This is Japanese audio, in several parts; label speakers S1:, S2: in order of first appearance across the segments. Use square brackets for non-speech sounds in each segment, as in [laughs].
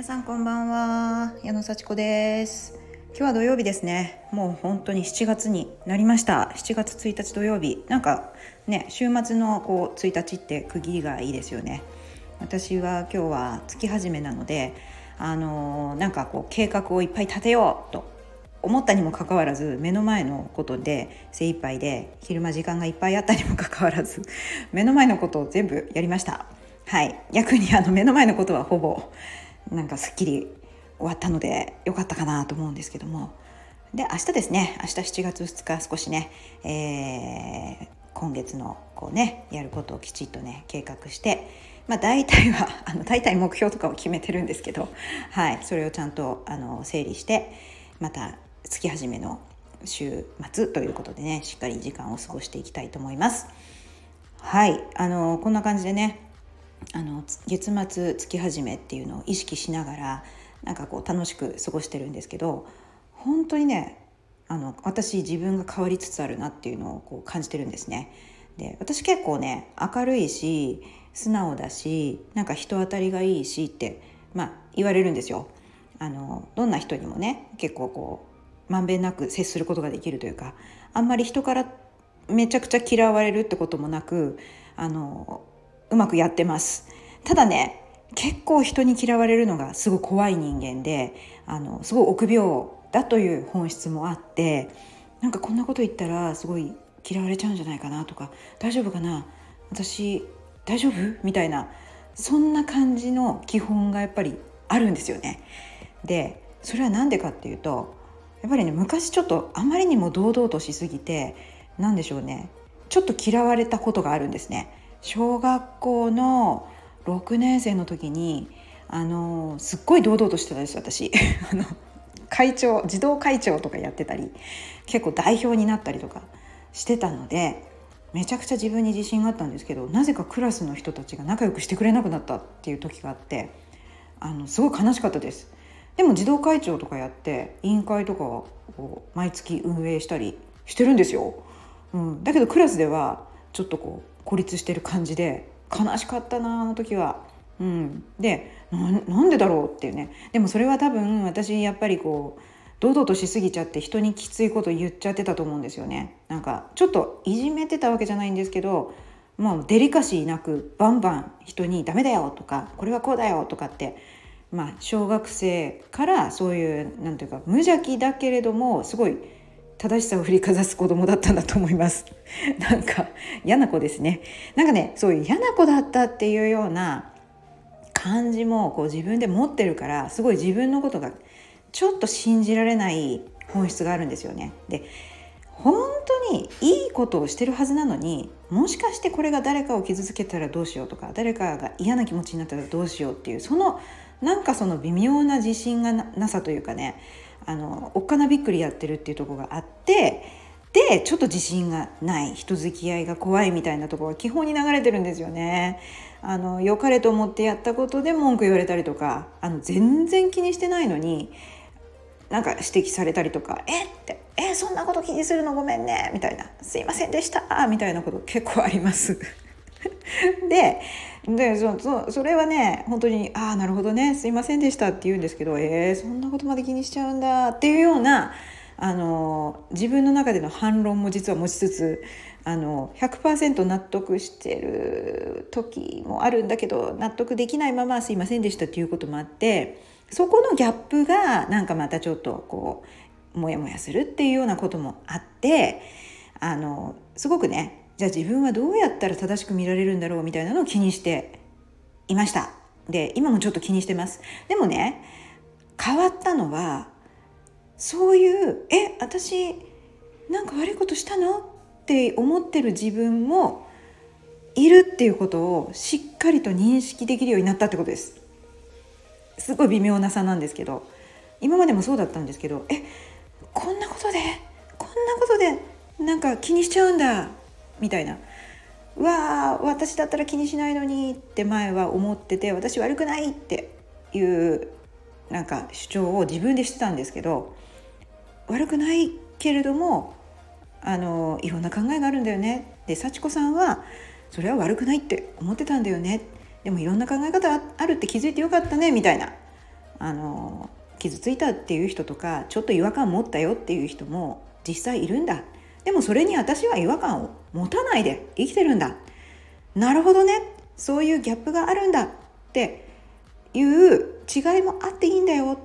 S1: 皆さんこんばんは。矢野幸子です。今日は土曜日ですね。もう本当に7月になりました。7月1日土曜日。なんかね週末のこう1日って区切りがいいですよね。私は今日は月始めなのであのー、なんかこう計画をいっぱい立てようと思ったにもかかわらず目の前のことで精一杯で昼間時間がいっぱいあったにもかかわらず [laughs] 目の前のことを全部やりました。はい。逆にあの目の前のことはほぼなんかすっきり終わったので良かったかなと思うんですけども。で明日ですね。明日7月2日少しね、えー、今月のこうねやることをきちっとね計画して。まあ大体は [laughs] あの大体目標とかを決めてるんですけど。はい。それをちゃんとあの整理してまた月始めの週末ということでねしっかり時間を過ごしていきたいと思います。はい。あのこんな感じでねあの月末月始めっていうのを意識しながらなんかこう楽しく過ごしてるんですけど本当にねあの私自分が変わりつつあるなっていうのをこう感じてるんですね。で私結構ね明るいし素直だしなんか人当たりがいいしってまあ言われるんですよ。あのどんな人にもね結構こうまんべんなく接することができるというかあんまり人からめちゃくちゃ嫌われるってこともなくあのうまくやってますただね結構人に嫌われるのがすごい怖い人間であのすごい臆病だという本質もあってなんかこんなこと言ったらすごい嫌われちゃうんじゃないかなとか大丈夫かな？私大丈夫？みたいなそんな感じの基本がやっぱりあるんですよね。でそれは何でかっていうとやっぱりね昔ちょっとあまりにも堂々としすぎて何でしょうねちょっと嫌われたことがあるんですね。小学校の6年生の時にあのすっごい堂々としてたんです私。[laughs] あの会長児童会長とかやってたり結構代表になったりとかしてたのでめちゃくちゃ自分に自信があったんですけどなぜかクラスの人たちが仲良くしてくれなくなったっていう時があってあのすごい悲しかったです。でも児童会長とかやって委員会とかを毎月運営したりしてるんですよ、うん、だけどクラスではちょっとこう孤立してる感じで悲しかったなあの時は。うん、でなんでだろうっていうねでもそれは多分私やっぱりこう堂々としすぎちゃって人にきついこと言っちゃってたと思うんですよね。なんかちょっといじめてたわけじゃないんですけどもうデリカシーなくバンバン人に「ダメだよ」とか「これはこうだよ」とかってまあ小学生からそういうなんていうか無邪気だけれどもすごい正しさを振りかざす子供だったんだと思います。[laughs] なんか嫌な子ですね。なんかねそういう嫌な子だったっていうような感じもこう自分で持ってるからすごい自分のことがちょっと信じられない本質があるんですよね。で本当にいいことをしてるはずなのにもしかしてこれが誰かを傷つけたらどうしようとか誰かが嫌な気持ちになったらどうしようっていうそのなんかその微妙な自信がなさというかねあのおっかなびっくりやってるっていうとこがあってでちょっと自信がない人付き合いが怖いみたいなとこが基本に流れてるんですよね。あの良かれと思ってやったことで文句言われたりとかあの全然気にしてないのになんか指摘されたりとか「えっ?」て「えそんなこと気にするのごめんね」みたいな「すいませんでした」みたいなこと結構あります。[laughs] ででそそそれはね本当に「ああなるほどねすいませんでした」って言うんですけど「えー、そんなことまで気にしちゃうんだ」っていうようなあの自分の中での反論も実は持ちつつあの100%納得してる時もあるんだけど納得できないまま「すいませんでした」っていうこともあってそこのギャップがなんかまたちょっとこうモヤモヤするっていうようなこともあってあのすごくねじゃあ自分はどうやったら正しく見られるんだろうみたいなのを気にしていました。で今もちょっと気にしてます。でもね変わったのはそういう「え私なんか悪いことしたの?」って思ってる自分もいるっていうことをしっかりと認識できるようになったってことです。すごい微妙な差なんですけど今までもそうだったんですけどえこんなことでこんなことでなんか気にしちゃうんだ。みたいな。うわー私だったら気にしないのにって前は思ってて私悪くないっていうなんか主張を自分でしてたんですけど悪くないけれどもあのいろんな考えがあるんだよね。で幸子さんはそれは悪くないって思ってたんだよね。でもいろんな考え方あるって気づいてよかったねみたいな。あの傷ついたっていう人とかちょっと違和感持ったよっていう人も実際いるんだ。でもそれに私は違和感を持たないで生きてるんだ。なるほどね。そういうギャップがあるんだっていう違いもあっていいんだよ。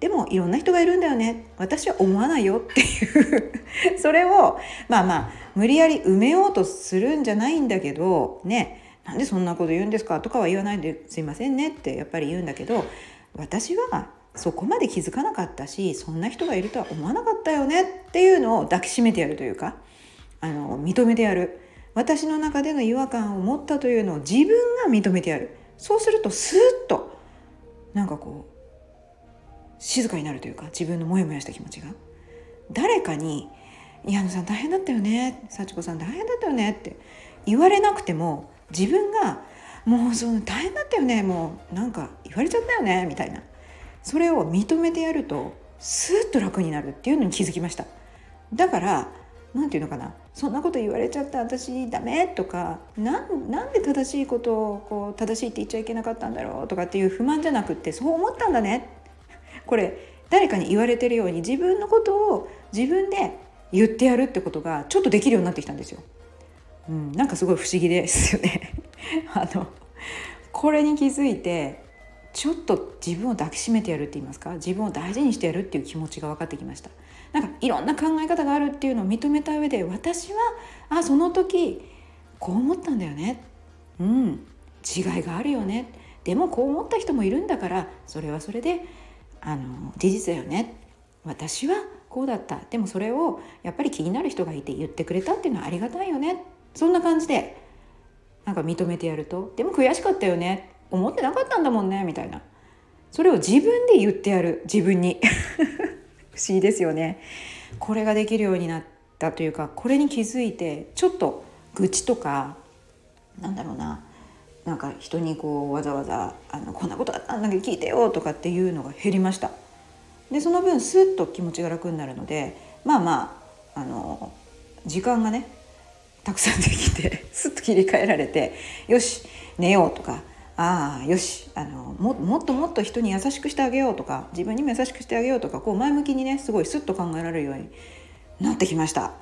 S1: でもいろんな人がいるんだよね。私は思わないよっていう。[laughs] それをまあまあ無理やり埋めようとするんじゃないんだけどね。なんでそんなこと言うんですかとかは言わないですいませんねってやっぱり言うんだけど私はそこまで気づかなかったしそんな人がいるとは思わなかったよねっていうのを抱きしめてやるというか。あの認めてやる。私の中での違和感を持ったというのを自分が認めてやる。そうするとスーッとなんかこう静かになるというか自分のモヤモヤした気持ちが。誰かに「矢野さん大変だったよね。幸子さん大変だったよね」って言われなくても自分が「もうその大変だったよね。もうなんか言われちゃったよね」みたいな。それを認めてやるとスーッと楽になるっていうのに気づきました。だから何て言うのかな。そんなこと言われちゃった私ダメとかなんなんで正しいことをこう正しいって言っちゃいけなかったんだろうとかっていう不満じゃなくってそう思ったんだね。これ誰かに言われてるように自分のことを自分で言ってやるってことがちょっとできるようになってきたんですよ。うん、なんかすごい不思議ですよね。[laughs] あのこれに気づいてちょっと自分を抱きしめてやるって言いますか？自分を大事にしてやるっていう気持ちが分かってきました。なんかいろんな考え方があるっていうのを認めた上で私はあその時こう思ったんだよね。うん。違いがあるよね。でもこう思った人もいるんだからそれはそれであの事実だよね。私はこうだった。でもそれをやっぱり気になる人がいて言ってくれたっていうのはありがたいよね。そんな感じでなんか認めてやると。でも悔しかったよね。思ってなかったんだもんねみたいな。それを自分で言ってやる。自分に。[laughs] 不思議ですよね。これができるようになったというかこれに気づいてちょっと愚痴とかなんだろうな。なんか人にこうわざわざあのこんなことあったんだけど聞いてよとかっていうのが減りました。でその分スッと気持ちが楽になるのでまあまああの時間がねたくさんできてスッと切り替えられてよし寝ようとかああよしあのももっともっと人に優しくしてあげようとか自分にも優しくしてあげようとかこう前向きにねすごいスッと考えられるようになってきました。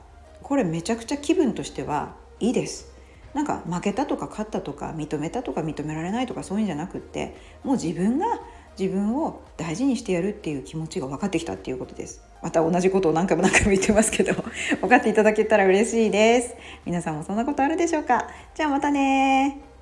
S1: これめちゃくちゃ気分としてはいいです。なんか負けたとか勝ったとか認めたとか認められないとかそういうんじゃなくってもう自分が自分を大事にしてやるっていう気持ちが分かってきたっていうことです。また同じことを何回も何回も言ってますけど [laughs] 分かっていただけたら嬉しいです。皆さんもそんなことあるでしょうか？じゃあまたね